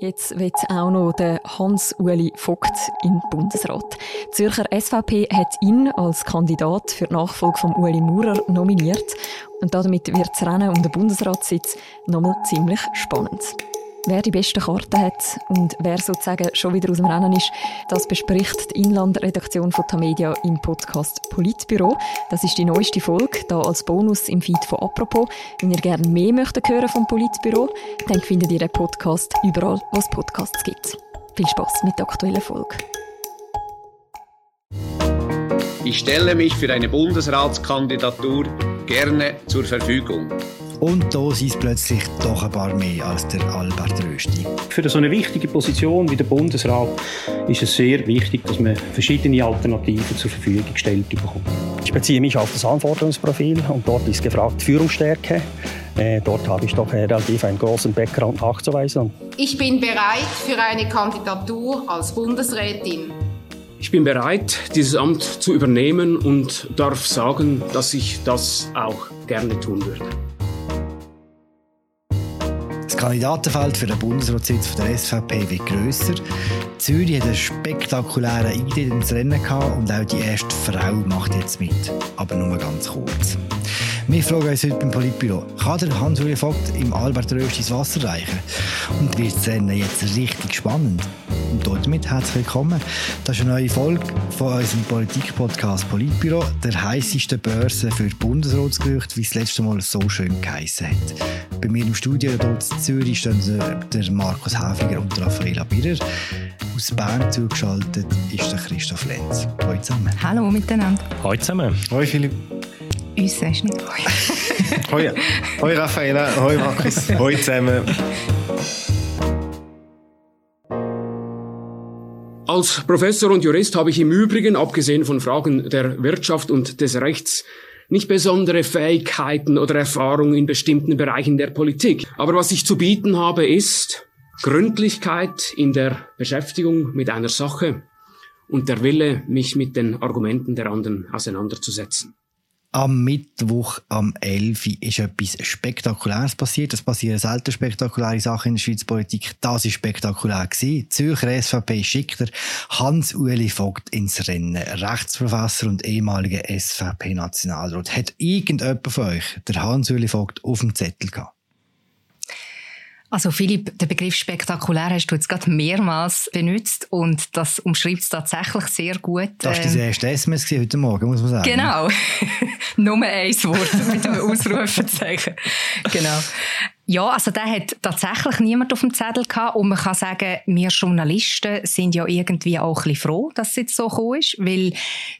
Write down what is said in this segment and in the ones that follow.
Jetzt wird auch noch der Hans-Uli Vogt den Bundesrat. Die Zürcher SVP hat ihn als Kandidat für die Nachfolge von Ueli Maurer nominiert. Und damit wird das Rennen um den Bundesratssitz nochmal ziemlich spannend. Wer die besten Karten hat und wer sozusagen schon wieder aus dem Rennen ist, das bespricht die Inlandredaktion von Tamedia im Podcast Politbüro. Das ist die neueste Folge, da als Bonus im Feed von Apropos. Wenn ihr gerne mehr möchtet hören vom Politbüro, dann findet ihr den Podcast überall, wo es Podcasts gibt. Viel Spaß mit der aktuellen Folge. Ich stelle mich für eine Bundesratskandidatur gerne zur Verfügung. Und da sind es plötzlich doch ein paar mehr als der Albert Rösti. Für so eine wichtige Position wie der Bundesrat ist es sehr wichtig, dass man verschiedene Alternativen zur Verfügung gestellt bekommt. Ich beziehe mich auf das Anforderungsprofil und dort ist gefragt Führungsstärke. Äh, dort habe ich doch relativ einen großen Background nachzuweisen. Ich bin bereit für eine Kandidatur als Bundesrätin. Ich bin bereit, dieses Amt zu übernehmen und darf sagen, dass ich das auch gerne tun würde. Kandidatenfeld für den Bundesratssitz der SVP wird grösser. Zürich hat einen spektakulären Eintritt ins Rennen gehabt und auch die erste Frau macht jetzt mit. Aber nur ganz kurz. Wir fragen uns heute beim Politbüro, kann der Hans-Uli Vogt im Albert Rösti ins Wasser reichen? Und wird das Rennen jetzt richtig spannend? Und damit herzlich willkommen. Das ist eine neue Folge von unserem Politik-Podcast Politbüro, der heißeste Börse für Bundesratsgerüchte, wie es letzte Mal so schön geheissen hat. Bei mir im Studio hier in Zürich stehen der Markus Häfiger und Raffaella Birrer. Aus Bern zugeschaltet ist der Christoph Lenz. Hallo zusammen. Hallo miteinander. Hallo zusammen. Hallo Philipp. Uns sagst du nicht Hoi. Hoi. Hoi Raffaella. Hoi Markus. Hoi zusammen. Als Professor und Jurist habe ich im Übrigen, abgesehen von Fragen der Wirtschaft und des Rechts, nicht besondere Fähigkeiten oder Erfahrung in bestimmten Bereichen der Politik. Aber was ich zu bieten habe, ist Gründlichkeit in der Beschäftigung mit einer Sache und der Wille, mich mit den Argumenten der anderen auseinanderzusetzen. Am Mittwoch am 11. ist etwas Spektakuläres passiert. Es passieren selten spektakuläre Sachen in der Schweizer Politik. Das war spektakulär. Gewesen. Zürcher SVP schickt Hans-Ueli Vogt ins Rennen. Rechtsprofessor und ehemaliger SVP-Nationalrat. Hat irgendjemand von euch der Hans-Ueli Vogt auf dem Zettel gehabt? Also Philipp, den Begriff spektakulär hast du jetzt gerade mehrmals benutzt und das umschreibt es tatsächlich sehr gut. Das war dein erste SMS heute Morgen, muss man sagen. Genau. Nur ein Wort mit einem Ausrufezeichen. genau. Ja, also der hat tatsächlich niemand auf dem Zettel gehabt und man kann sagen, wir Journalisten sind ja irgendwie auch ein bisschen froh, dass es jetzt so gekommen ist, weil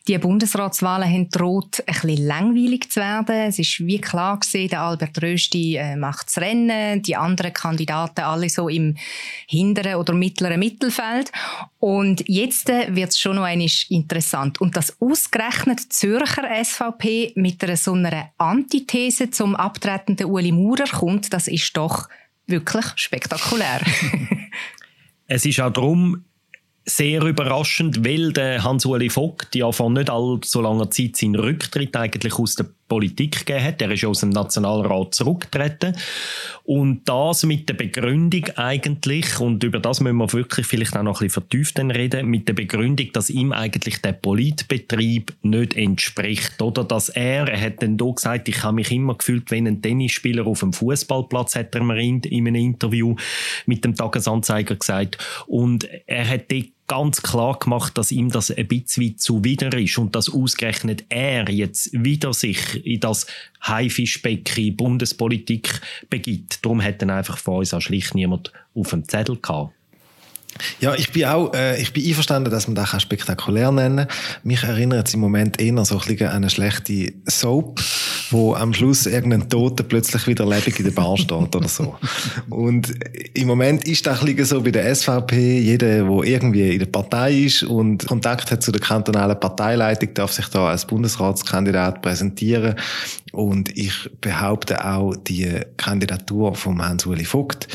die Bundesratswahlen haben droht, ein bisschen langweilig zu werden. Es ist wie klar gesehen, der Albert Rösti äh, macht das Rennen, die anderen Kandidaten alle so im hinteren oder mittleren Mittelfeld und jetzt äh, wird es schon noch einmal interessant. Und das ausgerechnet Zürcher SVP mit einer so einer Antithese zum abtretenden Uli Maurer kommt, das ist doch wirklich spektakulär. es ist auch darum sehr überraschend, weil Hans-Uli Vogt ja vor nicht allzu langer Zeit seinen Rücktritt eigentlich aus der Politik gegeben hat. Er ist aus dem Nationalrat zurückgetreten. Und das mit der Begründung eigentlich, und über das müssen wir wirklich vielleicht auch noch ein bisschen vertieft reden, mit der Begründung, dass ihm eigentlich der Politbetrieb nicht entspricht. Oder dass er, er hat dann da gesagt, ich habe mich immer gefühlt wie ein Tennisspieler auf dem Fußballplatz, hat er mir in, in einem Interview mit dem Tagesanzeiger gesagt. Und er hat dort ganz klar gemacht, dass ihm das ein bisschen zuwider ist und dass ausgerechnet er jetzt wieder sich in das Haifischbecken Bundespolitik begibt. Darum hat dann einfach von uns auch schlicht niemand auf dem Zettel gehabt. Ja, ich bin auch, äh, ich bin einverstanden, dass man das auch spektakulär nennen Mich erinnert es im Moment eher so ein bisschen an eine schlechte Soap, wo am Schluss irgendein Toter plötzlich wieder lebendig in der Bar steht oder so. Und im Moment ist das ein bisschen so bei der SVP, jeder, der irgendwie in der Partei ist und Kontakt hat zu der kantonalen Parteileitung, darf sich da als Bundesratskandidat präsentieren. Und ich behaupte auch, die Kandidatur von Hans-Uli Vogt,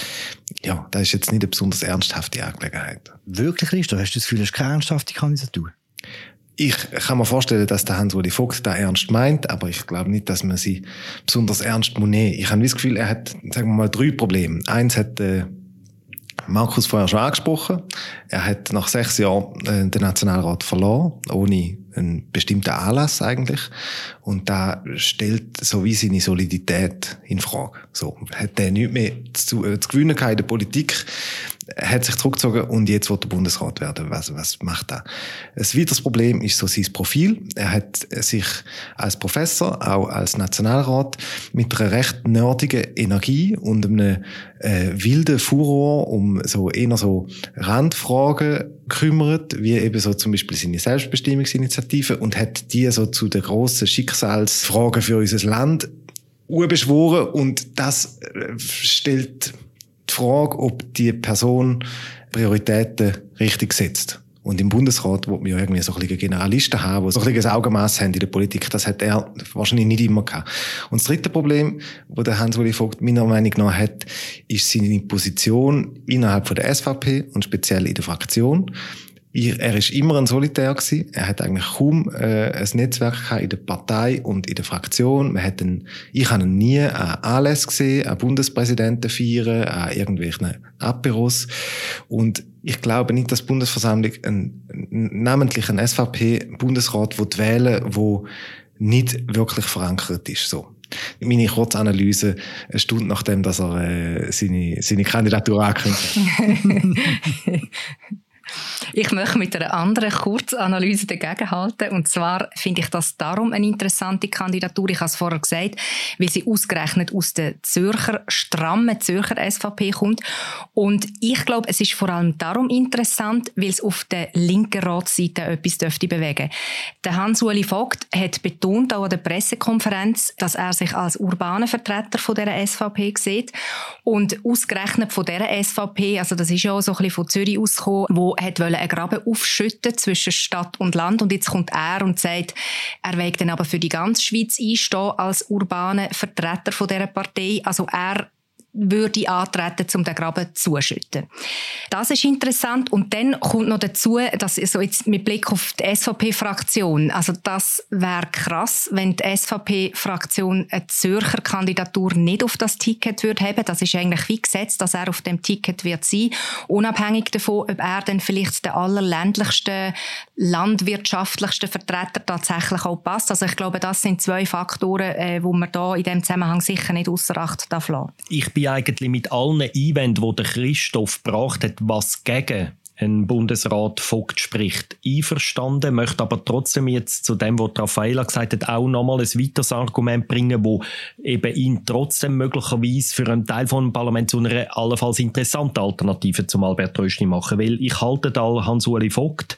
ja, das ist jetzt nicht eine besonders ernsthafte Angelegenheit. Wirklich, Christoph? Hast du das Gefühl, das ist keine ernsthafte Kandidatur? Ich kann mir vorstellen, dass der Hans-Uli Vogt da ernst meint, aber ich glaube nicht, dass man sie besonders ernst muss nehmen. Ich habe das Gefühl, er hat, sagen wir mal, drei Probleme. Eins hat, äh, Markus vorher schon angesprochen. Er hat nach sechs Jahren äh, den Nationalrat verloren, ohne einen bestimmten Anlass eigentlich. Und da stellt so wie seine Solidität in Frage. So hat er nichts mehr zu, äh, zu gewinnen in der Politik hat sich zurückgezogen und jetzt wird der Bundesrat werden. Was, was macht er? Ein weiteres Problem ist so sein Profil. Er hat sich als Professor, auch als Nationalrat, mit einer recht nerdigen Energie und einem äh, wilden Furor um so eher so Randfragen gekümmert, wie eben so zum Beispiel seine Selbstbestimmungsinitiative und hat die so zu den grossen Schicksalsfragen für unser Land beschworen und das äh, stellt die Frage, ob die Person Prioritäten richtig setzt. Und im Bundesrat, wo wir irgendwie so ein bisschen Generalisten haben, die so ein bisschen ein Augenmaß haben in der Politik, das hat er wahrscheinlich nicht immer gehabt. Und das dritte Problem, wo der Hans-Uli Vogt meiner Meinung nach hat, ist seine Position innerhalb von der SVP und speziell in der Fraktion er ist immer ein Solitär gewesen. Er hat eigentlich kaum äh, ein Netzwerk in der Partei und in der Fraktion. Man hat ihn, ich habe ihn nie an Anlässe gesehen, an Bundespräsidenten feiern, an irgendwelchen Aperos. Und ich glaube nicht, dass die Bundesversammlung ein, namentlich ein SVP-Bundesrat wählen wo nicht wirklich verankert ist. So. Meine Kurzanalyse eine Stunde nachdem, dass er äh, seine, seine Kandidatur angekündigt hat. Ich möchte mit einer anderen Kurzanalyse dagegenhalten. Und zwar finde ich das darum eine interessante Kandidatur. Ich habe es vorher gesagt, weil sie ausgerechnet aus der Zürcher, strammen Zürcher SVP kommt. Und ich glaube, es ist vor allem darum interessant, weil es auf der linken Ratsseite etwas dürfte bewegen. Der Hans-Uli Vogt hat betont auch an der Pressekonferenz, dass er sich als urbaner Vertreter von der SVP sieht. Und ausgerechnet von der SVP, also das ist ja auch so ein bisschen von Zürich ausgekommen, wo hat einen Graben aufschütten zwischen Stadt und Land und jetzt kommt er und sagt, er will dann aber für die ganze Schweiz einstehen als urbaner Vertreter von dieser Partei. Also er würde antreten, um den Graben zuschütten. Das ist interessant. Und dann kommt noch dazu, dass so jetzt mit Blick auf die SVP-Fraktion, also das wäre krass, wenn die SVP-Fraktion eine Zürcher Kandidatur nicht auf das Ticket würde haben. Das ist eigentlich wie gesetzt, dass er auf dem Ticket wird sein, unabhängig davon, ob er dann vielleicht der allerländlichste, landwirtschaftlichste Vertreter tatsächlich auch passt. Also ich glaube, das sind zwei Faktoren, äh, wo man da in dem Zusammenhang sicher nicht außer Acht darf lassen. Ich bin eigentlich mit allen Einwänden, die Christoph gebracht hat, was gegen ein Bundesrat Vogt spricht, einverstanden, möchte aber trotzdem jetzt zu dem, was Raffaella gesagt hat, auch nochmal ein weiteres Argument bringen, wo eben ihn trotzdem möglicherweise für einen Teil von Parlament zu einer allenfalls interessanten Alternative zum Albert Rösti machen. Weil ich halte da Hans-Uli Vogt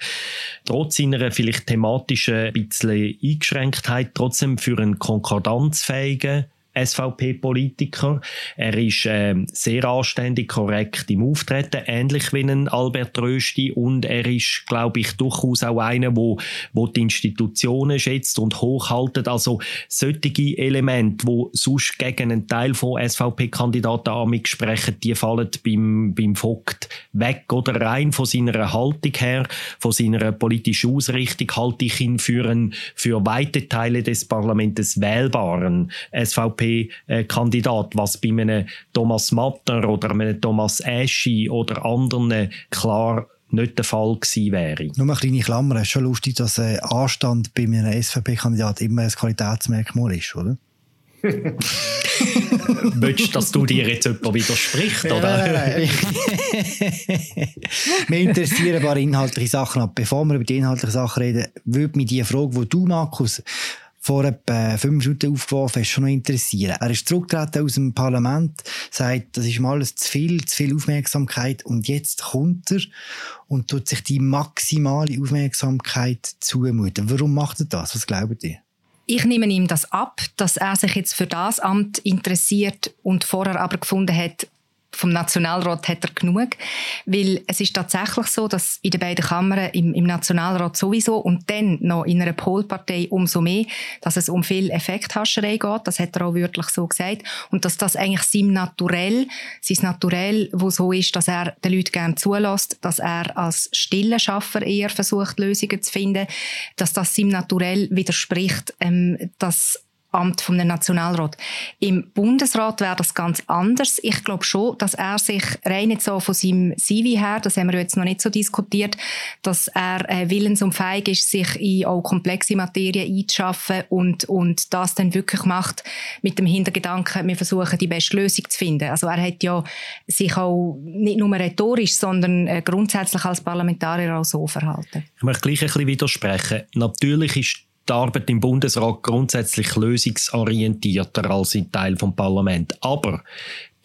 trotz seiner vielleicht thematischen bisschen Eingeschränktheit trotzdem für einen konkordanzfähigen SVP-Politiker. Er ist äh, sehr anständig, korrekt im Auftreten, ähnlich wie ein Albert Rösti. Und er ist, glaube ich, durchaus auch einer, wo, wo die Institutionen schätzt und hochhaltet. Also solche Elemente, wo sonst gegen einen Teil von SVP-Kandidaten sprechen, die fallen beim, beim Vogt weg oder rein von seiner Haltung her, von seiner politischen Ausrichtung halte ich ihn für, einen, für weite Teile des Parlaments wählbaren SVP SVP-Kandidat, was bei einem Thomas Matter oder einem Thomas Eschi oder anderen klar nicht der Fall gewesen wäre. Nur eine kleine Klammer, es ist schon lustig, dass äh, Anstand bei einem SVP-Kandidat immer ein Qualitätsmerkmal ist, oder? Möchtest dass du dir jetzt jemand widerspricht, oder? Nein, nein. Mir interessieren ein paar inhaltliche Sachen. Aber bevor wir über die inhaltlichen Sachen reden, würde mich die Frage, die du, Markus, vor etwa fünf Minuten aufgeworfen hast, schon noch interessieren. Er ist zurückgetreten aus dem Parlament, sagt, das ist mal alles zu viel, zu viel Aufmerksamkeit und jetzt kommt er und tut sich die maximale Aufmerksamkeit zumuten. Warum macht er das? Was glaubt ihr? Ich nehme ihm das ab, dass er sich jetzt für das Amt interessiert und vorher aber gefunden hat, vom Nationalrat hat er genug, weil es ist tatsächlich so, dass in den beiden Kammern, im, im Nationalrat sowieso und dann noch in einer Polpartei umso mehr, dass es um viel Effekthascherei geht, das hat er auch wirklich so gesagt, und dass das eigentlich sein Naturell, sein Naturell, wo so ist, dass er den Leuten gerne zulässt, dass er als stiller Schaffer eher versucht, Lösungen zu finden, dass das seinem Naturell widerspricht, ähm, dass Amt vom Nationalrat. Im Bundesrat wäre das ganz anders. Ich glaube schon, dass er sich rein jetzt so von seinem CV her, das haben wir jetzt noch nicht so diskutiert, dass er äh, willens und fähig ist, sich in auch komplexe Materien einzuschaffen und, und das dann wirklich macht mit dem Hintergedanken, wir versuchen die beste Lösung zu finden. Also er hat ja sich auch nicht nur rhetorisch, sondern äh, grundsätzlich als Parlamentarier auch so verhalten. Ich möchte gleich ein bisschen widersprechen. Natürlich ist die Arbeit im Bundesrat grundsätzlich lösungsorientierter als ein Teil vom Parlament. Aber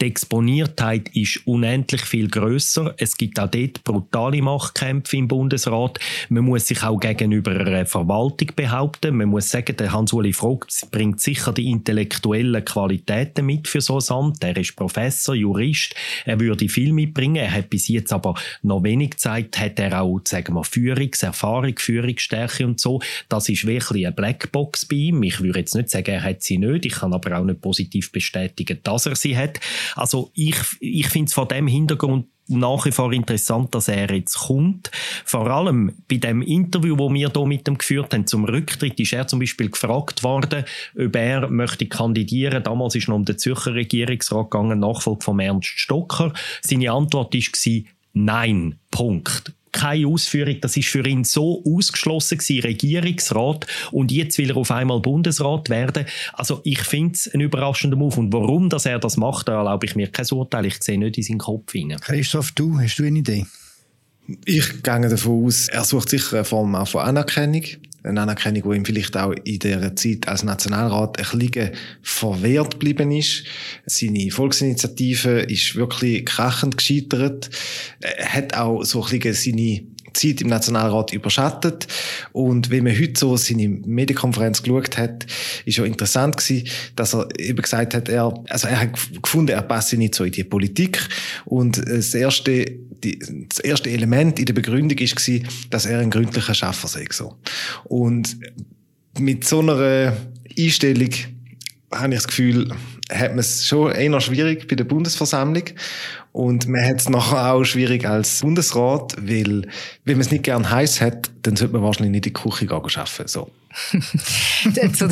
die Exponiertheit ist unendlich viel größer. Es gibt auch dort brutale Machtkämpfe im Bundesrat. Man muss sich auch gegenüber einer Verwaltung behaupten. Man muss sagen, der Hans-Uli Vogt bringt sicher die intellektuellen Qualitäten mit für so ein Amt. Er ist Professor, Jurist. Er würde viel mitbringen. Er hat bis jetzt aber noch wenig Zeit. Hat er auch, sagen wir, Führungserfahrung, Führungsstärke und so. Das ist wirklich eine Blackbox bei ihm. Ich würde jetzt nicht sagen, er hat sie nicht. Ich kann aber auch nicht positiv bestätigen, dass er sie hat. Also ich, ich finde es vor dem Hintergrund nach wie vor interessant, dass er jetzt kommt. Vor allem bei dem Interview, wo wir hier mit ihm geführt haben zum Rücktritt, ist er zum Beispiel gefragt worden, ob er möchte kandidieren. Damals ist noch um den Zürcher Regierungsrat gegangen, Nachfolge von Ernst Stocker. Seine Antwort war Nein. Punkt keine Ausführung. Das ist für ihn so ausgeschlossen gewesen, Regierungsrat. Und jetzt will er auf einmal Bundesrat werden. Also ich finde es ein überraschender Move. Und warum dass er das macht, da erlaube ich mir kein Urteil. Ich sehe nicht in seinen Kopf hinein. Christoph, du, hast du eine Idee? Ich gehe davon aus, er sucht sicher eine Form auch von Anerkennung. Eine Anerkennung, die ihm vielleicht auch in dieser Zeit als Nationalrat ein bisschen verwehrt geblieben ist. Seine Volksinitiative ist wirklich krachend gescheitert. Er hat auch so ein bisschen seine Zeit im Nationalrat überschattet. Und wenn man heute so seine Medienkonferenz geschaut hat, ist ja interessant gewesen, dass er eben gesagt hat, er, also er hat gefunden, er passe nicht so in die Politik. Und das erste, die, das erste Element in der Begründung ist gewesen, dass er ein gründlicher Schaffer sei, so. Und mit so einer Einstellung habe ich das Gefühl, hat man es schon eher schwierig bei der Bundesversammlung. Und man hat es nachher auch schwierig als Bundesrat, weil, wenn man es nicht gern heiß hat, dann sollte man wahrscheinlich nicht in die Küche gehen arbeiten. So. zu,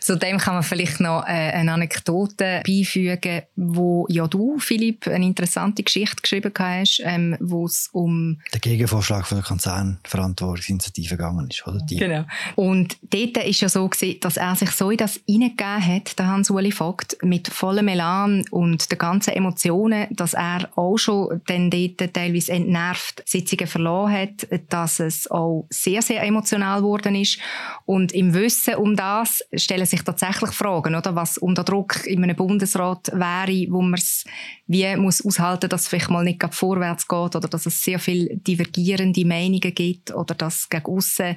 zu, dem kann man vielleicht noch äh, eine Anekdote beifügen, wo ja du, Philipp, eine interessante Geschichte geschrieben hast, ähm, wo es um der Gegenvorschlag von der Konzernverantwortungsinitiative gegangen ist, oder? Die. Genau. Und dort ist ja so gewesen, dass er sich so in das hineingegeben hat, der Hans-Uli Vogt, mit vollem Elan und den ganzen Emotionen, dass er auch schon dann dort teilweise entnervt Sitzungen verloren hat, dass es auch sehr, sehr emotional geworden ist und im Wissen um das stellen sich tatsächlich Fragen, oder? Was unter Druck in einem Bundesrat wäre, wo man es wie muss aushalten, dass es vielleicht mal nicht vorwärts geht oder dass es sehr viel divergierende Meinungen gibt oder dass gegen aussen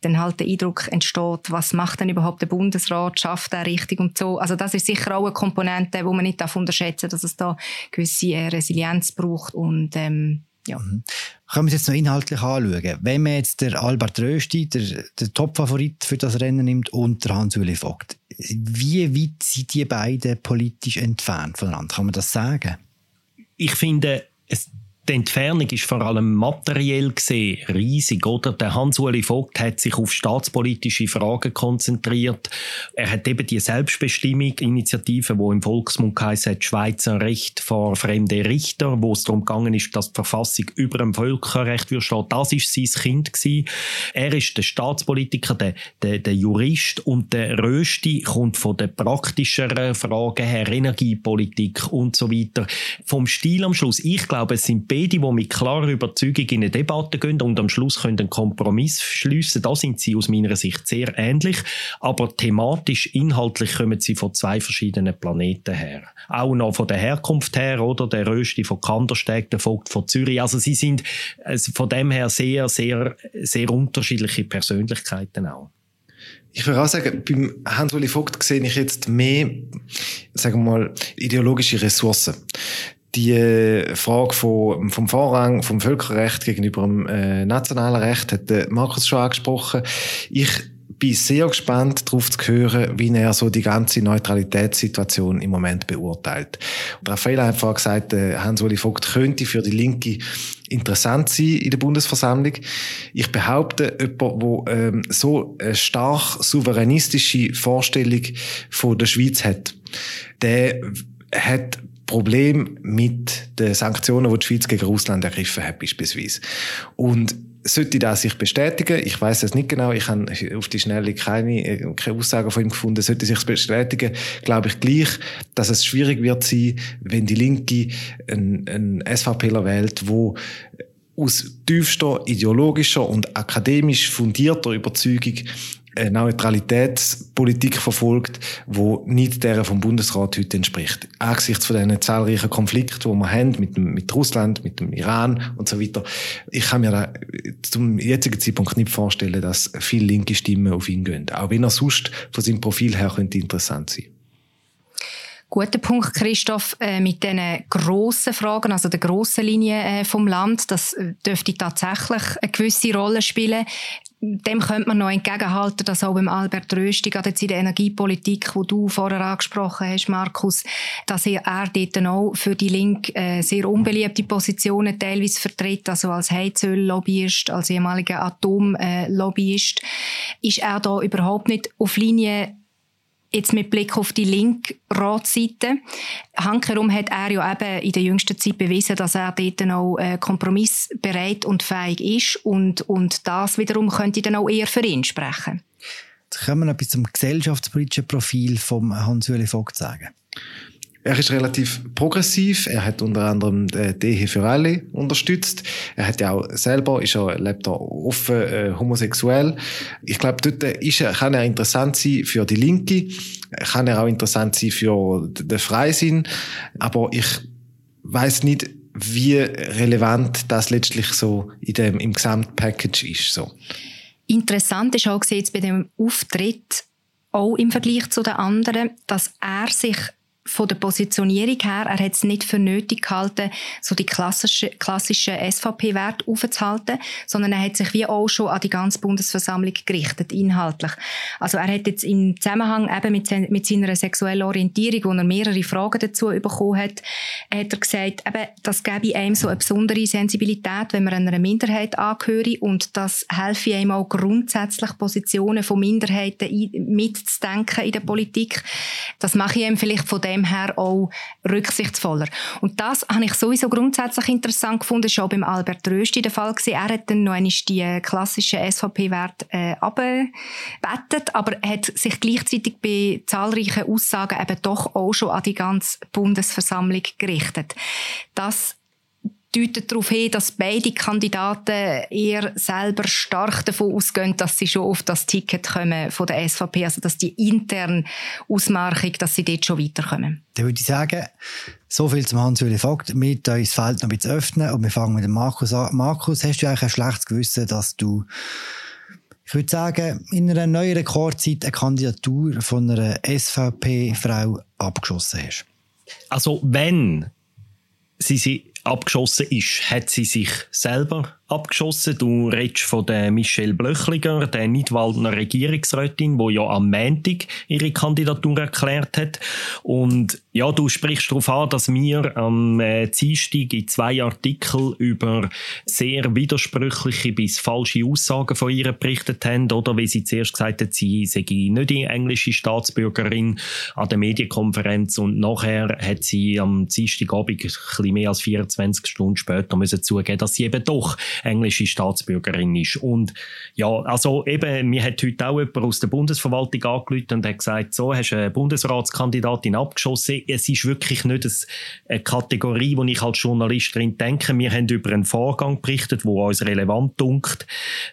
dann halt der Eindruck entsteht, was macht denn überhaupt der Bundesrat, schafft er richtig und so. Also das ist sicher auch eine Komponente, wo man nicht unterschätzen darf, dass es da gewisse äh, Resilienz braucht und ähm, ja. Mhm. Können wir es jetzt noch inhaltlich anschauen? Wenn man jetzt der Albert Rösti, der, der Top-Favorit für das Rennen nimmt, und der Hans-Uli Vogt, wie weit sind die beiden politisch entfernt voneinander? Kann man das sagen? Ich finde, es die Entfernung ist vor allem materiell gesehen riesig, oder? Der Hans-Uli Vogt hat sich auf staatspolitische Fragen konzentriert. Er hat eben die Selbstbestimmung-Initiative, wo im Volksmund heisst, Schweizer Recht vor fremde Richter, wo es darum gegangen ist, dass die Verfassung über dem Völkerrecht stehen. Das ist sein Kind gewesen. Er ist der Staatspolitiker, der, der, der Jurist und der Rösti kommt von den praktischen Fragen her, Energiepolitik und so weiter. Vom Stil am Schluss. Ich glaube, es sind beide, die mit klarer Überzeugung in eine Debatte gehen und am Schluss einen Kompromiss schliessen. Da sind sie aus meiner Sicht sehr ähnlich, aber thematisch, inhaltlich kommen sie von zwei verschiedenen Planeten her. Auch noch von der Herkunft her, oder? Der Rösti von Kandersteg, der Vogt von Zürich. Also sie sind von dem her sehr, sehr, sehr unterschiedliche Persönlichkeiten auch. Ich würde auch sagen, beim Hans-Uli Vogt sehe ich jetzt mehr, sagen wir mal, ideologische Ressourcen die äh, Frage von, vom Vorrang vom Völkerrecht gegenüber dem äh, nationalen Recht hat Markus schon angesprochen. Ich bin sehr gespannt darauf zu hören, wie er so die ganze Neutralitätssituation im Moment beurteilt. Und Raphael hat vorhin gesagt, äh, Hans-Uli Vogt könnte für die Linke interessant sein in der Bundesversammlung. Ich behaupte, jemand, der ähm, so eine stark souveränistische Vorstellung von der Schweiz hat, der hat Problem mit den Sanktionen, die die Schweiz gegen Russland ergriffen hat, beispielsweise. Und sollte das sich bestätigen, ich weiß es nicht genau, ich habe auf die Schnelle keine, äh, keine Aussagen von ihm gefunden, sollte sich bestätigen, glaube ich gleich, dass es schwierig wird sein, wenn die Linke einen, SVPler wählt, wo aus tiefster ideologischer und akademisch fundierter Überzeugung eine Neutralitätspolitik verfolgt, wo nicht der vom Bundesrat heute entspricht. Angesichts von diesen zahlreichen Konflikten, die wir haben mit, dem, mit Russland, mit dem Iran und so weiter. Ich kann mir da zum jetzigen Zeitpunkt nicht vorstellen, dass viele linke Stimmen auf ihn gehen. Auch wenn er sonst von seinem Profil her könnte interessant sein. Guter Punkt, Christoph, äh, mit diesen grossen Fragen, also der grossen Linie äh, vom Land, das äh, dürfte tatsächlich eine gewisse Rolle spielen. Dem könnte man noch entgegenhalten, dass auch beim Albert Rösti, gerade jetzt in der Energiepolitik, wo du vorher angesprochen hast, Markus, dass er, er dort auch für die Linke äh, sehr unbeliebte Positionen teilweise vertritt, also als Heizöl-Lobbyist, als ehemaliger Atom-Lobbyist, ist er da überhaupt nicht auf Linie Jetzt mit Blick auf die linke Ratsseite. Hankerum hat er ja eben in der jüngsten Zeit bewiesen, dass er dort auch äh, kompromissbereit und fähig ist und, und das wiederum könnte dann auch eher für ihn sprechen. Jetzt können wir noch etwas zum gesellschaftspolitischen Profil von Hans-Uli Vogt sagen. Er ist relativ progressiv. Er hat unter anderem die Ehe für alle unterstützt. Er hat ja auch selber, ist er, lebt er offen äh, homosexuell. Ich glaube, dort ist er, kann er interessant sein für die Linke. Kann er auch interessant sein für den Freisinn. Aber ich weiß nicht, wie relevant das letztlich so in dem, im Gesamtpackage ist, so. Interessant ist auch jetzt bei dem Auftritt, auch im Vergleich zu den anderen, dass er sich von der Positionierung her, er hat es nicht für nötig gehalten, so die klassischen klassische SVP-Werte aufzuhalten, sondern er hat sich wie auch schon an die ganze Bundesversammlung gerichtet, inhaltlich. Also er hat jetzt im Zusammenhang eben mit, mit seiner sexuellen Orientierung, wo er mehrere Fragen dazu bekommen hat, hat er gesagt, eben, das gebe einem so eine besondere Sensibilität, wenn man einer Minderheit angehöre und das helfe einem auch grundsätzlich Positionen von Minderheiten mitzudenken in der Politik. Das mache ich ihm vielleicht von dem her auch rücksichtsvoller. Und das habe ich sowieso grundsätzlich interessant gefunden. Auch beim Albert Rösti der Fall. Gewesen. Er hat dann noch einmal die klassischen SVP-Werte äh, abgebettet, aber hat sich gleichzeitig bei zahlreichen Aussagen eben doch auch schon an die ganze Bundesversammlung gerichtet. Das deutet darauf hin, dass beide Kandidaten eher selber stark davon ausgehen, dass sie schon auf das Ticket kommen von der SVP, also dass die interne Ausmarkung, dass sie dort schon weiterkommen. Dann würde ich sagen, so viel zum Hans-Uli Vogt. Wir uns das Feld noch ein bisschen öffnen und wir fangen mit dem Markus an. Markus, hast du eigentlich ein schlechtes Gewissen, dass du ich würde sagen, in einer neuen Rekordzeit eine Kandidatur von einer SVP-Frau abgeschossen hast? Also wenn sie sie abgeschossen ist, hat sie sich selber abgeschossen. Du redest von der Michelle Blöchliger, der Nidwaldner Regierungsrätin, die ja am Montag ihre Kandidatur erklärt hat. Und ja, du sprichst darauf an, dass wir am äh, Dienstag in zwei Artikeln über sehr widersprüchliche bis falsche Aussagen von ihr berichtet haben, oder wie sie zuerst gesagt hat, sie sei nicht die englische Staatsbürgerin an der Medienkonferenz und nachher hat sie am Dienstagabend ein bisschen mehr als 24 Stunden später müssen zugeben, dass sie eben doch englische Staatsbürgerin ist. Und ja, also eben, mir hat heute auch jemand aus der Bundesverwaltung angerufen und hat gesagt, so, hast du eine Bundesratskandidatin abgeschossen. Es ist wirklich nicht eine Kategorie, wo ich als Journalistin denke. Wir haben über einen Vorgang berichtet, wo uns relevant dunkt.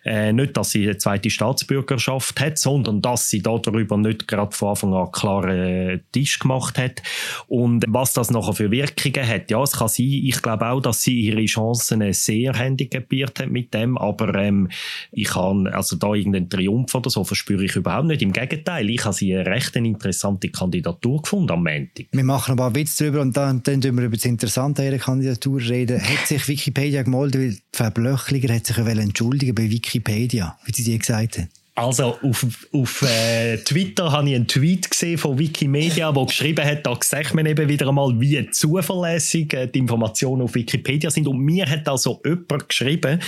Äh, nicht, dass sie eine zweite Staatsbürgerschaft hat, sondern dass sie darüber nicht gerade von Anfang an klaren Tisch gemacht hat. Und was das nachher für Wirkungen hat, ja, es kann sein, ich glaube auch, dass sie ihre Chancen sehr handicapiert probiert hat mit dem, aber ähm, ich kann also da irgendeinen Triumph oder so verspüre ich überhaupt nicht. Im Gegenteil, ich habe sie eine recht interessante Kandidatur gefunden am Montag. Wir machen ein paar Witze darüber und dann, dann wir über das Interessante ihrer Kandidatur reden. Hat sich Wikipedia gemeldet, weil Frau Blöchliger hat sich entschuldigen bei Wikipedia, wie sie gesagt hat? Also auf, auf äh, Twitter habe ich einen Tweet gesehen von Wikimedia, wo geschrieben hat, da sieht man eben wieder einmal, wie zuverlässig äh, die Informationen auf Wikipedia sind. Und mir hat also jemand geschrieben,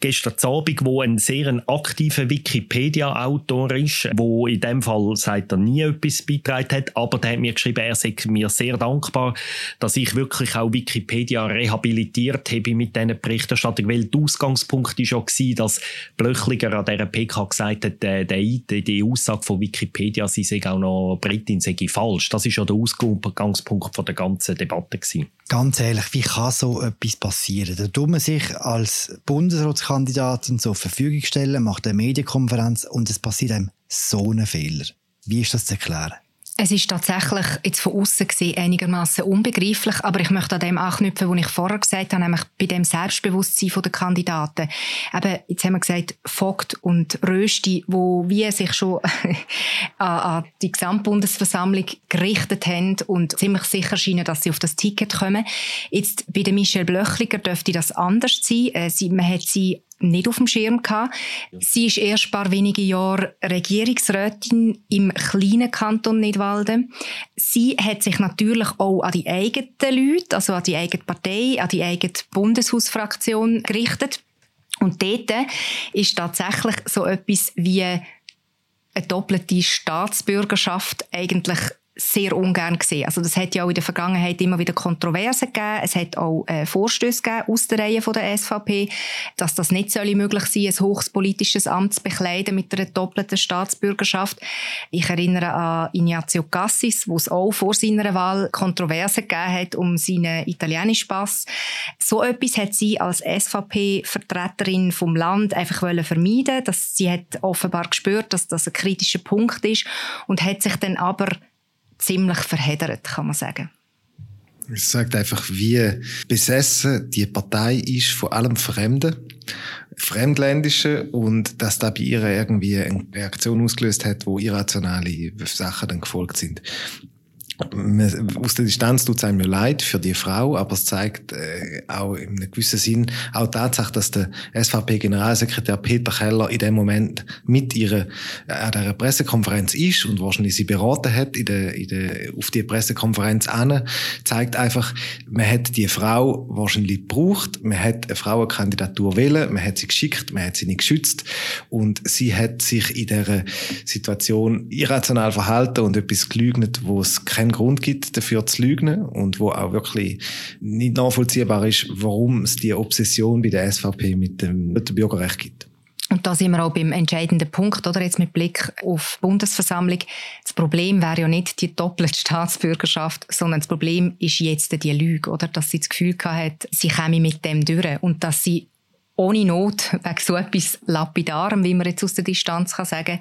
gestern Abend, wo ein sehr aktiver Wikipedia-Autor ist, wo in dem Fall sagt er nie etwas beitragen hat, aber der hat mir geschrieben, er sei mir sehr dankbar, dass ich wirklich auch Wikipedia rehabilitiert habe mit diesen Berichterstattung, weil der Ausgangspunkt war ja dass Blöchliger an dieser PK gesagt hat, die, die Aussage von Wikipedia, sie sei auch noch Britin, sei falsch. Das ist ja der Ausgangspunkt von der ganzen Debatte gewesen. Ganz ehrlich, wie kann so etwas passieren? Da tut man sich als Bundesratskandidatin zur Verfügung stellen, macht eine Medienkonferenz und es passiert einem so ein Fehler. Wie ist das zu erklären? Es ist tatsächlich jetzt von außen gesehen einigermaßen unbegreiflich, aber ich möchte an dem anknüpfen, was ich vorher gesagt habe, nämlich bei dem Selbstbewusstsein der Kandidaten. Eben, jetzt haben wir gesagt, Vogt und Rösti, wo wir sich schon an, die Gesamtbundesversammlung gerichtet haben und ziemlich sicher scheinen, dass sie auf das Ticket kommen. Jetzt bei der Michelle Blöchliger dürfte das anders sein. Äh, man hat sie nicht auf dem Schirm gehabt. Sie ist erst ein paar wenige Jahre Regierungsrätin im kleinen Kanton Nidwalden. Sie hat sich natürlich auch an die eigenen Leute, also an die eigene Partei, an die eigene Bundeshausfraktion gerichtet. Und dort ist tatsächlich so etwas wie eine doppelte Staatsbürgerschaft eigentlich sehr ungern gesehen. Also das hat ja auch in der Vergangenheit immer wieder Kontroversen gegeben. Es hat auch äh, Vorstöße gegeben aus der Reihe der SVP, dass das nicht soll möglich sein, ein hohes politisches Amt zu bekleiden mit einer doppelten Staatsbürgerschaft. Ich erinnere an Ignazio Cassis, wo es auch vor seiner Wahl Kontroversen gegeben hat um seinen italienischen Pass. So etwas hat sie als SVP-Vertreterin vom Land einfach vermeiden. Dass sie hat offenbar gespürt, dass das ein kritischer Punkt ist und hat sich dann aber ziemlich verheddert, kann man sagen. Es sagt einfach, wie besessen die Partei ist von allem Fremden, Fremdländischen und dass da bei ihr irgendwie eine Reaktion ausgelöst hat, wo irrationale Sachen dann gefolgt sind aus der Distanz tut es einem leid für die Frau, aber es zeigt äh, auch in einem gewissen Sinn auch Tatsache, dass der SVP-Generalsekretär Peter Keller in dem Moment mit ihrer äh, an dieser Pressekonferenz ist und wahrscheinlich sie beraten hat in der, in der, auf die Pressekonferenz an, zeigt einfach, man hat die Frau wahrscheinlich gebraucht, man hat eine Frauenkandidatur wählen, man hat sie geschickt, man hat sie nicht geschützt und sie hat sich in dieser Situation irrational verhalten und etwas gelügnet, wo es keinen Grund gibt, dafür zu lügen und wo auch wirklich nicht nachvollziehbar ist, warum es die Obsession bei der SVP mit dem, mit dem Bürgerrecht gibt. Und da sind wir auch beim entscheidenden Punkt, oder jetzt mit Blick auf die Bundesversammlung. Das Problem wäre ja nicht die doppelte Staatsbürgerschaft, sondern das Problem ist jetzt die Lüge, oder? Dass sie das Gefühl hat, sie käme mit dem durch und dass sie ohne Not, wegen so etwas Lapidarem, wie man jetzt aus der Distanz kann sagen,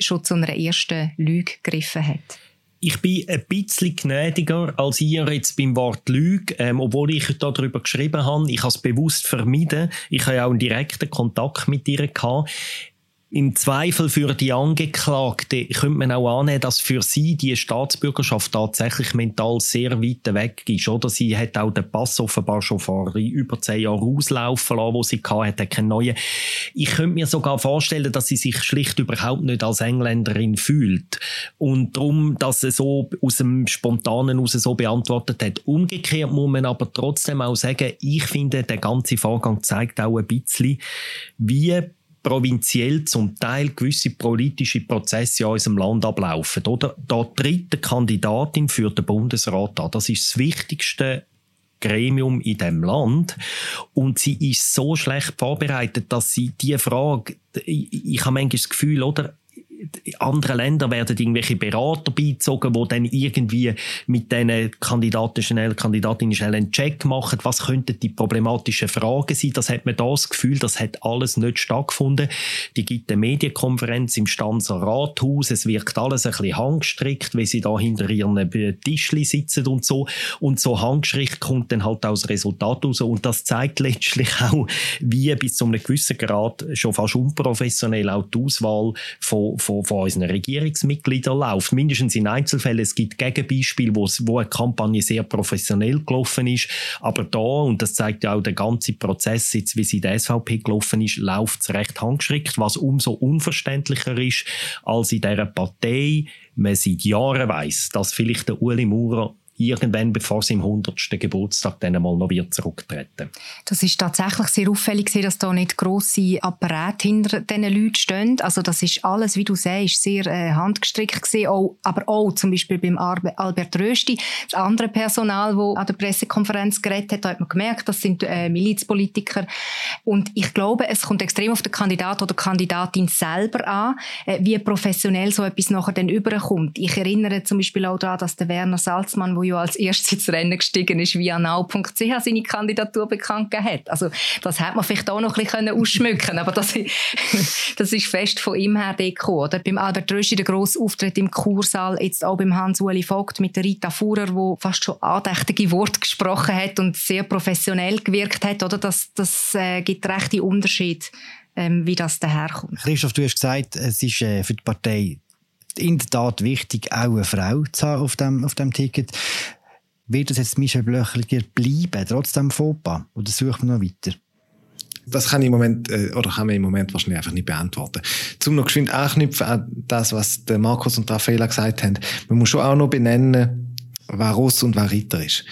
schon zu einer ersten Lüge gegriffen hat ich bin ein bisschen gnädiger als ihr jetzt beim Wort Lüge, ähm, obwohl ich darüber geschrieben habe. Ich habe es bewusst vermieden. Ich habe ja auch einen direkten Kontakt mit ihr gehabt. Im Zweifel für die Angeklagte könnte man auch annehmen, dass für sie die Staatsbürgerschaft tatsächlich mental sehr weit weg ist. Oder sie hat auch den Pass offenbar schon vor über zehn Jahren auslaufen lassen, wo sie hatte, hat keinen neuen. Ich könnte mir sogar vorstellen, dass sie sich schlicht überhaupt nicht als Engländerin fühlt. Und darum, dass sie so aus dem Spontanen heraus so beantwortet hat. Umgekehrt muss man aber trotzdem auch sagen, ich finde, der ganze Vorgang zeigt auch ein bisschen, wie provinziell zum Teil gewisse politische Prozesse in unserem Land ablaufen. Oder? Da tritt die Kandidatin für den Bundesrat an. Das ist das wichtigste Gremium in dem Land und sie ist so schlecht vorbereitet, dass sie die Frage, ich, ich habe manchmal das Gefühl, oder andere Länder werden irgendwelche Berater beizogen, die dann irgendwie mit diesen Kandidaten schnell, Kandidatinnen schnell einen Check machen. Was könnten die problematischen Fragen sein? Das hat man das Gefühl, das hat alles nicht stattgefunden. Die gibt eine Medienkonferenz im Stanzer Rathaus. Es wirkt alles ein bisschen handgestrickt, wie sie da hinter ihren Tischli sitzen und so. Und so handgestrickt kommt dann halt auch das Resultat raus. Und das zeigt letztlich auch, wie bis zu einem gewissen Grad schon fast unprofessionell auch die Auswahl von, von von, von unseren Regierungsmitgliedern läuft. Mindestens in Einzelfällen. Es gibt Gegenbeispiele, wo, wo eine Kampagne sehr professionell gelaufen ist. Aber da, und das zeigt ja auch der ganze Prozess, jetzt, wie sie in der SVP gelaufen ist, läuft es recht handgeschickt, was umso unverständlicher ist, als in dieser Partei man seit Jahren weiß, dass vielleicht der Uli Maurer irgendwann, bevor sie im 100. Geburtstag dann mal noch wieder zurücktreten. Das ist tatsächlich sehr auffällig, dass da nicht grosse Apparate hinter diesen Leuten stehen. Also das ist alles, wie du sagst, sehr äh, handgestrickt gewesen. Auch, aber auch zum Beispiel beim Albert Rösti, das andere Personal, das an der Pressekonferenz geredet hat, hat man gemerkt, das sind äh, Milizpolitiker. Und ich glaube, es kommt extrem auf den Kandidat oder Kandidatin selber an, äh, wie professionell so etwas nachher dann überkommt. Ich erinnere zum Beispiel auch daran, dass der Werner Salzmann, ja als erstes ins Rennen gestiegen ist, via now.ch seine Kandidatur bekannt hat. Also das hätte man vielleicht auch noch ein bisschen ausschmücken aber das, das ist fest von ihm her gekommen. Oder? Beim Albert Röschi der grosse Auftritt im Kursaal, jetzt auch beim Hans-Uli Vogt mit der Rita Fuhrer, wo fast schon andächtige Worte gesprochen hat und sehr professionell gewirkt hat. Oder? Das, das äh, gibt rechte Unterschied ähm, wie das daherkommt. Christoph, du hast gesagt, es ist äh, für die Partei in der Tat wichtig, auch eine Frau zu haben auf dem, auf dem Ticket. Wird das jetzt Michel Blöchliger bleiben, trotz dem Fauxpas? Oder suchen wir noch weiter? Das kann ich im Moment, äh, oder kann man im Moment wahrscheinlich einfach nicht beantworten. Zum noch geschwind anknüpfen an das, was der Markus und Raffaella gesagt haben. Man muss schon auch noch benennen, wer Ross und wer Ritter ist.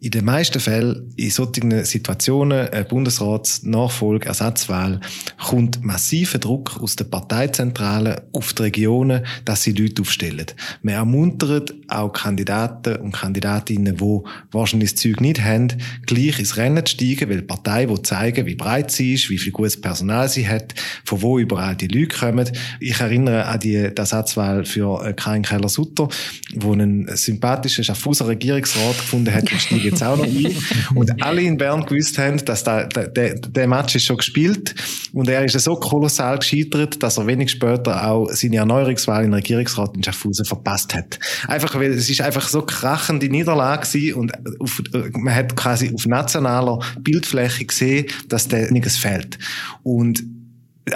In den meisten Fällen, in solchen Situationen, Bundesratsnachfolge, Ersatzwahl, kommt massiver Druck aus der Parteizentrale auf die Regionen, dass sie Leute aufstellen. Man ermuntert auch Kandidaten und Kandidatinnen, die wahrscheinlich das Zeug nicht haben, gleich ins Rennen zu steigen, weil die Partei will zeigen, wie breit sie ist, wie viel gutes Personal sie hat, von wo überall die Leute kommen. Ich erinnere an die, die Ersatzwahl für äh, Karin Keller-Sutter, wo ein sympathischer Schaffhauser Regierungsrat gefunden hat, ich steige jetzt auch noch ein. Und alle in Bern gewusst haben, dass der, der, der Match ist schon gespielt und er ist so kolossal gescheitert, dass er wenig später auch seine Erneuerungswahl in Regierungsrat in Schaffhausen verpasst hat. Einfach, weil es ist einfach so krachende Niederlage gewesen und auf, man hat quasi auf nationaler Bildfläche gesehen, dass der nichts fehlt. Und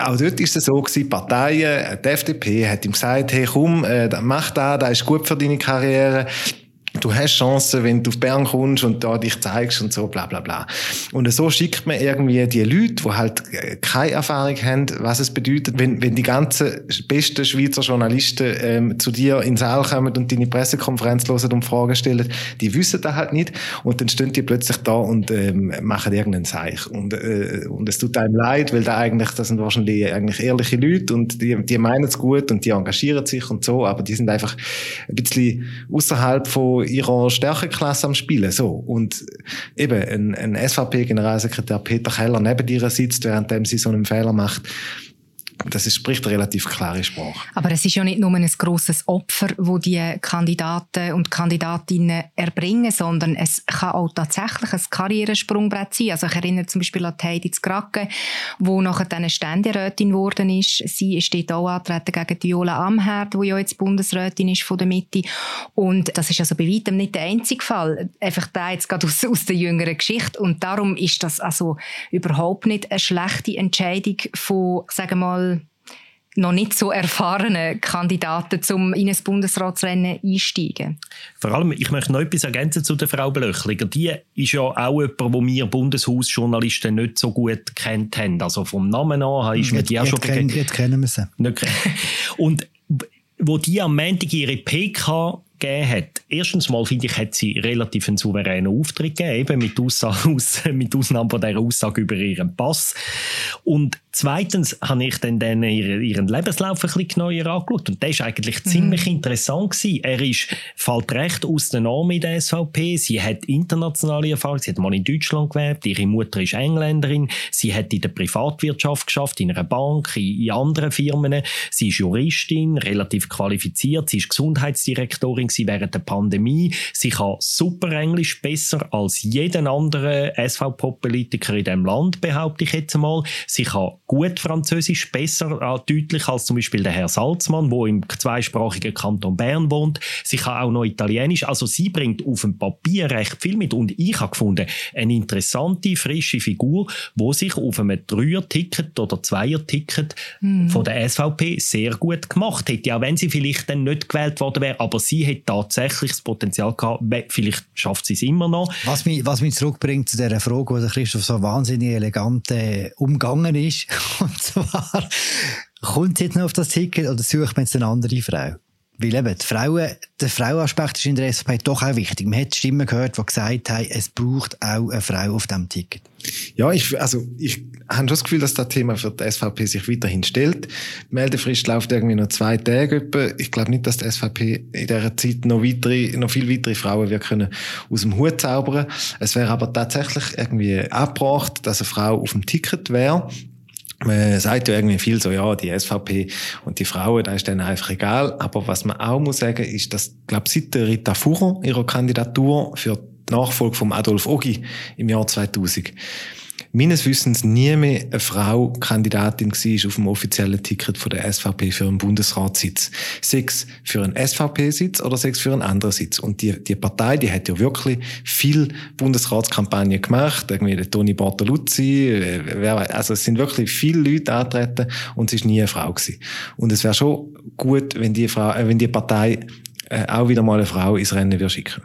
auch dort ist es so gewesen, Parteien, die FDP hat ihm gesagt, hey komm, äh, mach da, das ist gut für deine Karriere du hast Chancen, wenn du auf Bern kommst und da dich zeigst und so, bla, bla, bla. Und so schickt man irgendwie die Leute, die halt keine Erfahrung haben, was es bedeutet, wenn, wenn die ganzen besten Schweizer Journalisten ähm, zu dir in den Saal kommen und deine Pressekonferenz hören und Fragen stellen, die wissen das halt nicht und dann stehen die plötzlich da und ähm, machen irgendeinen Seich. Und, äh, und es tut einem leid, weil da eigentlich, das sind wahrscheinlich eigentlich ehrliche Leute und die, die meinen es gut und die engagieren sich und so, aber die sind einfach ein bisschen außerhalb von ihrer Stärkeklasse am Spielen. So. Und eben, ein, ein SVP-Generalsekretär Peter Keller neben ihr sitzt, während sie so einen Fehler macht, das ist, spricht relativ klare Sprache. Aber es ist ja nicht nur ein grosses Opfer, wo die Kandidaten und Kandidatinnen erbringen, sondern es kann auch tatsächlich ein Karrieresprungbrett sein. Also ich erinnere zum Beispiel an Heidi Zgracke, wo nachher dann Ständerätin geworden ist. Sie steht auch antreten gegen Viola Amherd, die ja jetzt Bundesrätin ist von der Mitte. Und das ist also bei weitem nicht der einzige Fall. Einfach da jetzt gerade aus, aus der jüngeren Geschichte. Und darum ist das also überhaupt nicht eine schlechte Entscheidung von, sagen wir mal, noch nicht so erfahrene Kandidaten, um in ein Bundesratsrennen einsteigen. Vor allem, ich möchte noch etwas ergänzen zu der Frau Blöchliger. Die ist ja auch jemand, wo wir Bundeshausjournalisten nicht so gut kennt haben. Also vom Namen an ist mir die auch schon... Kenn, jetzt kennen wir sie. Und wo die am Montag ihre PK gegeben hat. Erstens mal, finde ich, hat sie relativ einen souveränen Auftritt gegeben, mit, Aussage, mit Ausnahme von dieser Aussage über ihren Pass. Und Zweitens habe ich dann, dann ihren, ihren Lebenslauf ein bisschen genauer angeschaut und der war eigentlich mhm. ziemlich interessant gewesen. Er ist, fällt recht aus der Norm in der SVP. Sie hat internationale Erfahrung. Sie hat mal in Deutschland gewerbt. Ihre Mutter ist Engländerin. Sie hat in der Privatwirtschaft geschafft, in einer Bank, in, in anderen Firmen. Sie ist Juristin, relativ qualifiziert. Sie ist Gesundheitsdirektorin während der Pandemie. Sie kann super Englisch, besser als jeden anderen SVP-Politiker in diesem Land, behaupte ich jetzt einmal. Sie kann gut Französisch, besser äh, deutlich als zum Beispiel der Herr Salzmann, wo im zweisprachigen Kanton Bern wohnt. Sie kann auch noch Italienisch. Also sie bringt auf dem Papier recht viel mit. Und ich habe gefunden, eine interessante, frische Figur, wo sich auf einem Dreier-Ticket oder Zweier-Ticket mhm. von der SVP sehr gut gemacht hätte. Auch wenn sie vielleicht dann nicht gewählt worden wäre, aber sie hat tatsächlich das Potenzial gehabt, vielleicht schafft sie es immer noch. Was mich, was mich zurückbringt zu dieser Frage, wo der Christoph so wahnsinnig elegant äh, umgangen ist, und zwar, kommt sie jetzt noch auf das Ticket oder sucht man jetzt eine andere Frau? Weil eben, die Frauen, der Frauenaspekt ist in der SVP doch auch wichtig. Man hat Stimmen gehört, die gesagt haben, es braucht auch eine Frau auf diesem Ticket. Ja, ich, also, ich habe schon das Gefühl, dass das Thema für die SVP sich weiterhin stellt. Die Meldefrist läuft irgendwie noch zwei Tage etwa. Ich glaube nicht, dass die SVP in dieser Zeit noch weitere, noch viel weitere Frauen wir können aus dem Hut zaubern. Es wäre aber tatsächlich irgendwie abgebracht, dass eine Frau auf dem Ticket wäre man sagt ja irgendwie viel so, ja, die SVP und die Frauen, da ist denen einfach egal. Aber was man auch muss sagen, ist, dass, glaube seit der Rita Fuhrer ihrer Kandidatur für die Nachfolge von Adolf Ogi im Jahr 2000 meines Wissens nie mehr eine Frau Kandidatin war auf dem offiziellen Ticket von der SVP für einen Bundesratssitz. Sechs für einen SVP-Sitz oder sechs für einen anderen Sitz. Und die, die Partei, die hat ja wirklich viel Bundesratskampagne gemacht. Irgendwie der Toni Bartoluzzi, äh, also es sind wirklich viele Leute antreten und es ist nie eine Frau gewesen. Und es wäre schon gut, wenn die Frau, äh, wenn die Partei äh, auch wieder mal eine Frau ins Rennen würde schicken.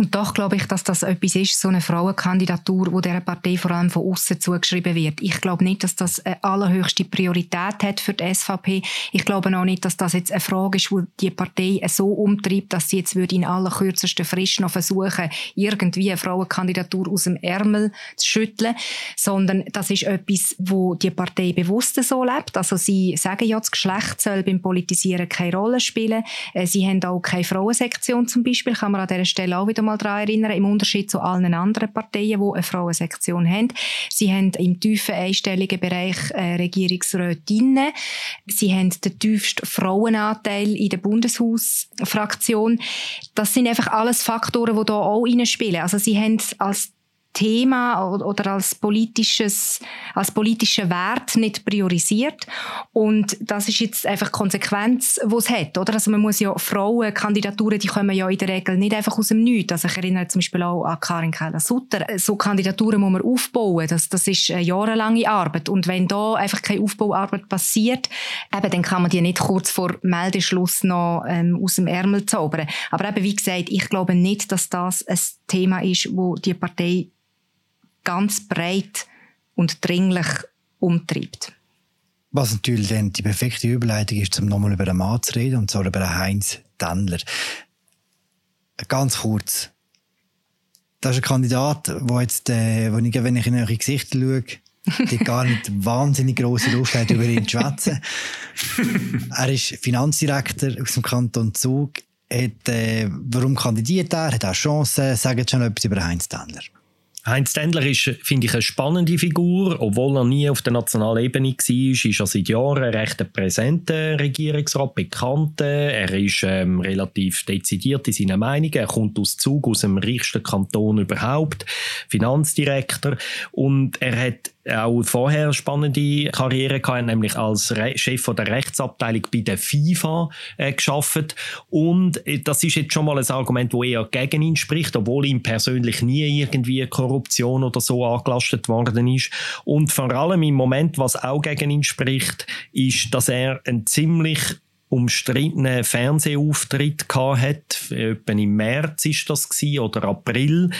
Und doch glaube ich, dass das etwas ist, so eine Frauenkandidatur, wo dieser Partei vor allem von außen zugeschrieben wird. Ich glaube nicht, dass das eine allerhöchste Priorität hat für die SVP. Ich glaube auch nicht, dass das jetzt eine Frage ist, wo die Partei so umtreibt, dass sie jetzt würde in aller kürzesten Frist noch versuchen, irgendwie eine Frauenkandidatur aus dem Ärmel zu schütteln, sondern das ist etwas, wo die Partei bewusst so lebt. Also sie sagen ja, das Geschlecht soll beim Politisieren keine Rolle spielen. Äh, sie haben auch keine Frauensektion zum Beispiel, kann man an dieser Stelle auch wieder mal daran erinnern, im Unterschied zu allen anderen Parteien, die eine Frauensektion haben. Sie haben im tiefen einstelligen Bereich äh, Regierungsrätinnen. Sie haben den tiefsten Frauenanteil in der Bundeshausfraktion. Das sind einfach alles Faktoren, die hier auch reinspielen. Also sie haben als Thema oder als politisches, als politischer Wert nicht priorisiert. Und das ist jetzt einfach Konsequenz, die es hat, oder? Also man muss ja Frauenkandidaturen, die kommen ja in der Regel nicht einfach aus dem Nichts. Also ich erinnere zum Beispiel auch an Karin Keller-Sutter. So Kandidaturen muss man aufbauen. Das, das ist eine jahrelange Arbeit. Und wenn da einfach keine Aufbauarbeit passiert, eben, dann kann man die nicht kurz vor Meldeschluss noch ähm, aus dem Ärmel zaubern. Aber eben, wie gesagt, ich glaube nicht, dass das ein Thema ist, wo die Partei ganz breit und dringlich umtreibt. Was natürlich dann die perfekte Überleitung ist, um nochmal über einen Mann zu reden, und zwar über Heinz Dendler. Ganz kurz. Das ist ein Kandidat, wo jetzt, äh, wo ich, wenn ich in eure Gesichter schaue, die gar nicht wahnsinnig grosse Lust hat, über ihn zu schwätzen. er ist Finanzdirektor aus dem Kanton Zug. Hat, äh, warum kandidiert er? Hat auch Chancen? Sagt schon etwas über Heinz Dendler. Heinz Tendler ist, finde ich, eine spannende Figur. Obwohl er nie auf der nationalen Ebene war, ist er seit Jahren ein recht präsenter Regierungsrat, bekannt. Er ist ähm, relativ dezidiert in seinen Meinungen. Er kommt aus Zug, aus dem reichsten Kanton überhaupt, Finanzdirektor. Und er hat auch vorher spannende Karriere gehabt, nämlich als Re Chef der Rechtsabteilung bei der FIFA äh, geschafft. Und äh, das ist jetzt schon mal ein Argument, wo eher gegen ihn spricht, obwohl ihm persönlich nie irgendwie Korruption oder so angelastet worden ist. Und vor allem im Moment, was auch gegen ihn spricht, ist, dass er ein ziemlich umstrittenen Fernsehauftritt hat. Etwa im März ist das gewesen, oder April,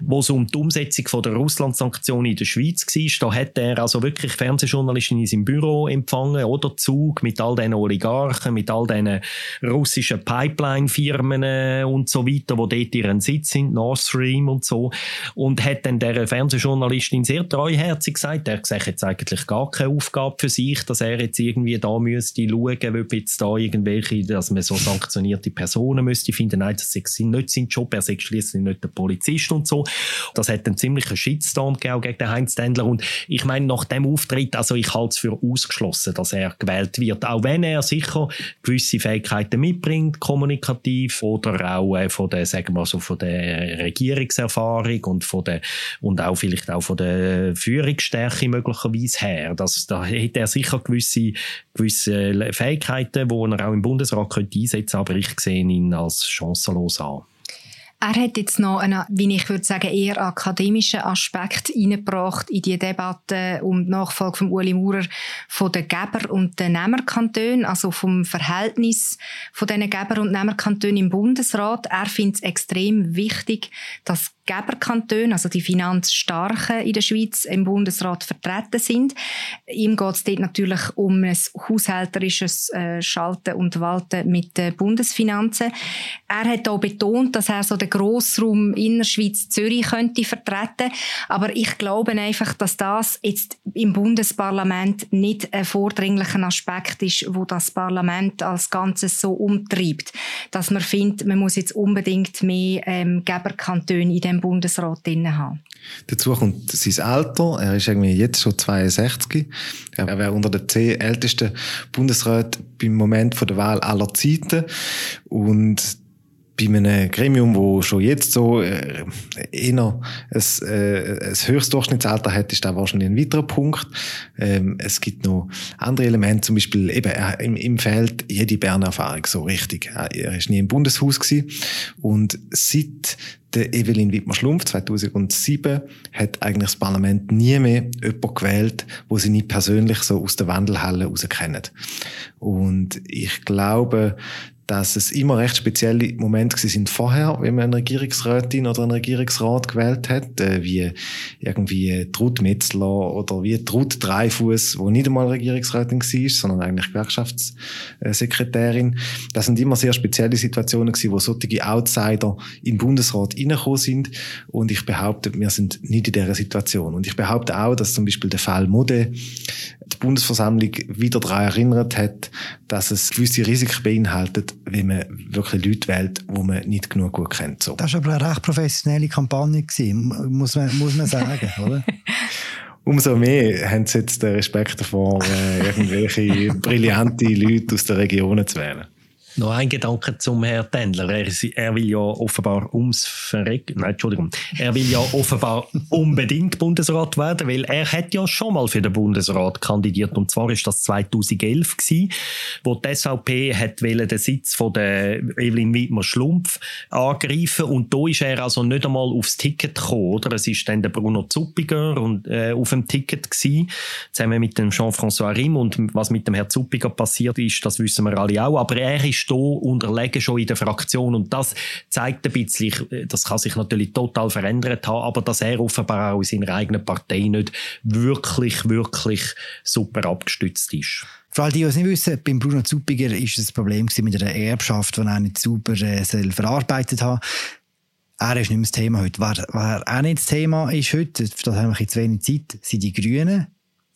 wo es um die Umsetzung von der Russland-Sanktionen in der Schweiz war. Da hat er also wirklich Fernsehjournalisten in seinem Büro empfangen oder Zug mit all diesen Oligarchen, mit all diesen russischen Pipeline-Firmen und so weiter, wo dort ihren Sitz sind, Nord Stream und so. Und hat dann der Fernsehjournalistin sehr treuherzig gesagt, er sehe jetzt eigentlich gar keine Aufgabe für sich, dass er jetzt irgendwie da müsste schauen, ob jetzt da irgendwelche, dass man so sanktionierte Personen müsste finden. Nein, das ist nicht sein Job, er ist schließlich nicht der Polizist und so. Das hat einen ziemlichen Shitstorm gegen den Heinz Tendler und ich meine, nach dem Auftritt, also ich halte es für ausgeschlossen, dass er gewählt wird, auch wenn er sicher gewisse Fähigkeiten mitbringt, kommunikativ oder auch äh, von der, sagen wir so, von der Regierungserfahrung und von der, und auch vielleicht auch von der Führungsstärke möglicherweise her. Das, da hätte er sicher gewisse, gewisse Fähigkeiten, die er auch im Bundesrat könnte einsetzen aber ich sehe ihn als chancenlos an. Er hat jetzt noch einen, wie ich würde sagen, eher akademischen Aspekt eingebracht in die Debatte um die Nachfolge von Uli Maurer von den Geber- und den Nehmerkantonen, also vom Verhältnis von diesen Geber- und Nehmerkantonen im Bundesrat. Er findet es extrem wichtig, dass Geberkantone, also die Finanzstarken in der Schweiz, im Bundesrat vertreten sind. Ihm geht es dort natürlich um ein haushälterisches äh, Schalten und Walten mit den Bundesfinanzen. Er hat auch betont, dass er so den Grossraum Innerschweiz Zürich könnte vertreten. Aber ich glaube einfach, dass das jetzt im Bundesparlament nicht ein vordringlicher Aspekt ist, wo das Parlament als Ganzes so umtreibt, dass man findet, man muss jetzt unbedingt mehr ähm, Geberkantone in dem Bundesrat drin haben. Dazu kommt sein Alter. Er ist irgendwie jetzt schon 62. Er wäre unter den zehn ältesten Bundesräten beim Moment der Wahl aller Zeiten. Und bei einem Gremium, wo schon jetzt so äh, eher ein, äh, ein höchstes Durchschnittsalter hat, ist da wahrscheinlich ein weiterer Punkt. Ähm, es gibt noch andere Elemente, zum Beispiel eben äh, im, im Feld jede Berner Erfahrung so richtig. Er ist nie im Bundeshaus gewesen und seit der Evelyn Wittmer-Schlumpf 2007 hat eigentlich das Parlament nie mehr jemanden gewählt, wo sie nicht persönlich so aus der Wandelhalle raus kennen. Und ich glaube, dass es immer recht spezielle Momente sind vorher, wenn man eine Regierungsrätin oder einen Regierungsrat gewählt hat, äh, wie irgendwie Trud Metzler oder wie Trud Dreifuß, wo nicht einmal Regierungsrätin war, sondern eigentlich Gewerkschaftssekretärin. Das sind immer sehr spezielle Situationen gewesen, wo solche Outsider im Bundesrat reingekommen sind und ich behaupte, wir sind nicht in dieser Situation. Und ich behaupte auch, dass zum Beispiel der Fall Mode die Bundesversammlung wieder daran erinnert hat, dass es gewisse Risiken beinhaltet, wenn man wirklich Leute wählt, die man nicht genug gut kennt. So. Das war aber eine recht professionelle Kampagne, gewesen, muss man, muss man sagen, oder? Umso mehr haben sie jetzt den Respekt davor, äh, irgendwelche brillante Leute aus der Region zu wählen. Noch ein Gedanke zum Herrn Tendler. Er, er, will ja offenbar ums Verrecken, nein, Entschuldigung, er will ja offenbar unbedingt Bundesrat werden, weil er hat ja schon mal für den Bundesrat kandidiert. Und zwar ist das 2011 gewesen, wo die SVP hat den Sitz von der Evelyn Wittmer-Schlumpf angreifen. Und da ist er also nicht einmal aufs Ticket gekommen, oder? Es ist dann der Bruno Zuppiger und, äh, auf dem Ticket gewesen, zusammen mit dem Jean-François Rim und was mit dem Herrn Zuppiger passiert ist, das wissen wir alle auch, aber er ist da unterlegen schon in der Fraktion und das zeigt ein bisschen, das kann sich natürlich total verändert haben, aber dass er offenbar auch in seiner eigenen Partei nicht wirklich, wirklich super abgestützt ist. Für all die, die es nicht wissen, beim Bruno Zuppiger war es ein Problem mit einer Erbschaft, die er nicht super äh, verarbeitet hat. Er ist nicht mehr das Thema heute. Wer, wer auch nicht das Thema ist heute, das haben wir jetzt wenig Zeit, sind die Grünen.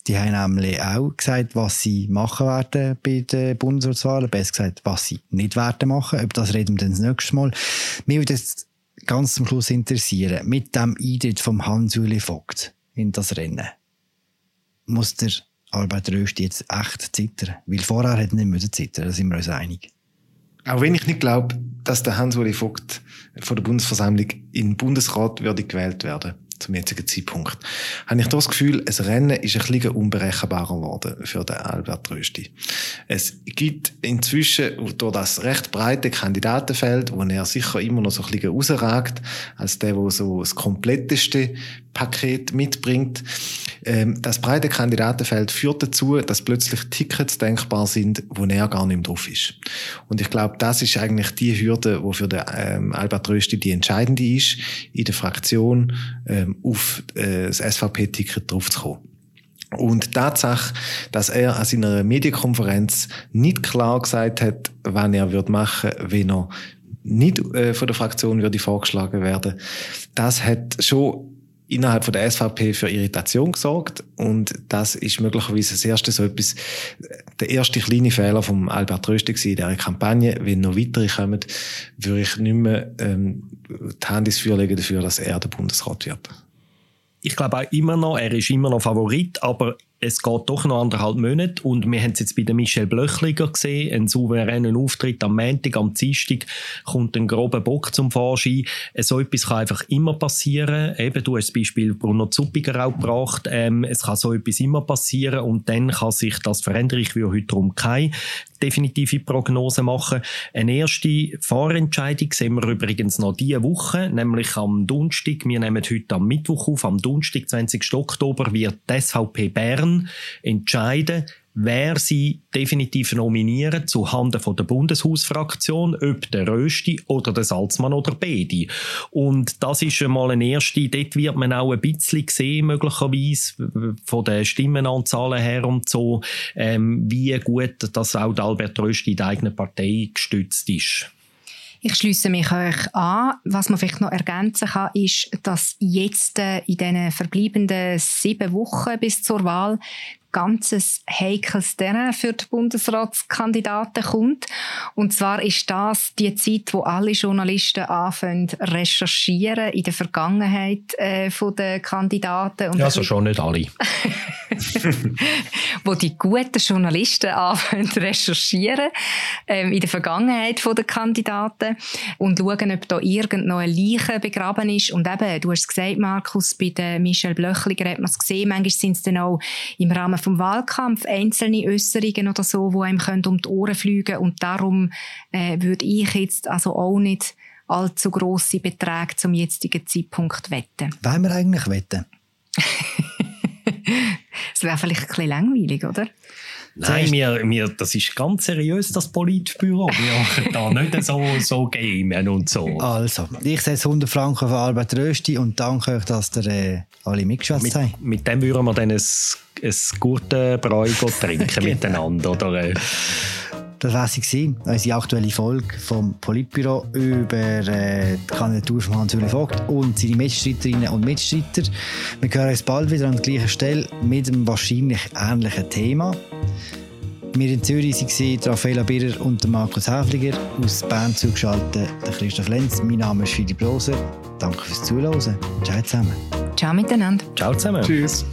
Die haben nämlich auch gesagt, was sie machen werden bei den Bundesratswahlen. Besser gesagt, was sie nicht werden machen. Über das reden wir dann das nächste Mal. Mir würde es ganz zum Schluss interessieren, mit dem Eintritt vom Hans-Uli Vogt in das Rennen, muss der Albert Röst jetzt echt zittern? Weil vorher hätte er nicht zittern, da sind wir uns einig. Auch wenn ich nicht glaube, dass der Hans-Uli Vogt von der Bundesversammlung in den Bundesrat würde gewählt werden zum jetzigen Zeitpunkt, habe ich das Gefühl, ein Rennen ist ein bisschen unberechenbarer geworden für den Albert Rösti. Es gibt inzwischen durch das recht breite Kandidatenfeld, wo er sicher immer noch so ein bisschen rausragt, als der, der so das kompletteste Paket mitbringt. Ähm, das breite Kandidatenfeld führt dazu, dass plötzlich Tickets denkbar sind, wo er gar nicht mehr drauf ist. Und ich glaube, das ist eigentlich die Hürde, wo für den ähm, Albert Rösti die entscheidende ist, in der Fraktion auf äh, das SVP-Ticket draufzukommen. Und die Tatsache, dass er an seiner Medienkonferenz nicht klar gesagt hat, wann er wird machen, wenn er nicht äh, von der Fraktion würde vorgeschlagen werden, das hat schon innerhalb von der SVP für Irritation gesorgt und das ist möglicherweise das erste so etwas, der erste kleine Fehler vom Albert Rösti in dieser Kampagne. Wenn noch weitere kommen, würde ich nicht mehr ähm, die Hand ins Feuer legen dafür, dass er der Bundesrat wird. Ich glaube auch immer noch, er ist immer noch Favorit, aber es geht doch noch anderthalb Monate und wir haben es jetzt bei der Michelle Blöchliger gesehen, einen souveränen Auftritt am Montag, am Dienstag kommt ein grober Bock zum Vorschein. So etwas kann einfach immer passieren. Eben, du hast das Beispiel Bruno Zuppiger auch gebracht. Ähm, es kann so etwas immer passieren und dann kann sich das verändern. Ich will heute darum keine definitive Prognose machen. Eine erste Vorentscheidung sehen wir übrigens noch diese Woche, nämlich am Donnerstag. Wir nehmen heute am Mittwoch auf, am Donnerstag, 20. Oktober, wird die SVP Bern entscheiden, wer sie definitiv nominieren zu Handen von der Bundeshausfraktion, ob der Rösti oder der Salzmann oder beide. Und das ist einmal eine erste, dort wird man auch ein bisschen sehen, möglicherweise, von den Stimmenanzahlen her und so, ähm, wie gut, dass auch Albert Rösti in der eigenen Partei gestützt ist. Ich schließe mich euch an. Was man vielleicht noch ergänzen kann, ist, dass jetzt äh, in den verbleibenden sieben Wochen bis zur Wahl ganzes heikles Terrain für die Bundesratskandidaten kommt. Und zwar ist das die Zeit, wo alle Journalisten anfangen recherchieren in der Vergangenheit äh, der Kandidaten. Und ja, also schon nicht alle. wo die guten Journalisten anfangen recherchieren ähm, in der Vergangenheit der Kandidaten und schauen, ob da irgendeine Leiche begraben ist. Und eben, du hast es gesagt, Markus, bei der Michelle Blöchliger hat man es gesehen, manchmal sind es dann auch im Rahmen vom Wahlkampf einzelne Äußerungen oder so, die einem um die Ohren fliegen und darum äh, würde ich jetzt also auch nicht allzu grosse Beträge zum jetzigen Zeitpunkt wetten. Wollen wir eigentlich wetten? das wäre vielleicht ein bisschen langweilig, oder? Nein, wir, wir, das ist ganz seriös, das Politbüro. Wir machen da nicht so, so gamen und so. Also, ich setze 100 Franken für Albert Rösti und danke euch, dass ihr äh, alle mitgeschwätzt habt. Mit dem würden wir dann ein, ein gutes Bräu trinken genau. miteinander, oder? Äh? Das war sie, unsere aktuelle Folge vom Politbüro über äh, die Kandidatur von Hans-Uli Vogt und seine Mitstreiterinnen und Mitstreiter. Wir hören uns bald wieder an der gleichen Stelle mit einem wahrscheinlich ähnlichen Thema. Wir in Zürich waren Raffaella Birrer und Markus Häfliger. Aus Bern zugeschaltet der Christoph Lenz. Mein Name ist Philipp Loser. Danke fürs Zuhören. Ciao zusammen. Ciao miteinander. Ciao zusammen. Tschüss.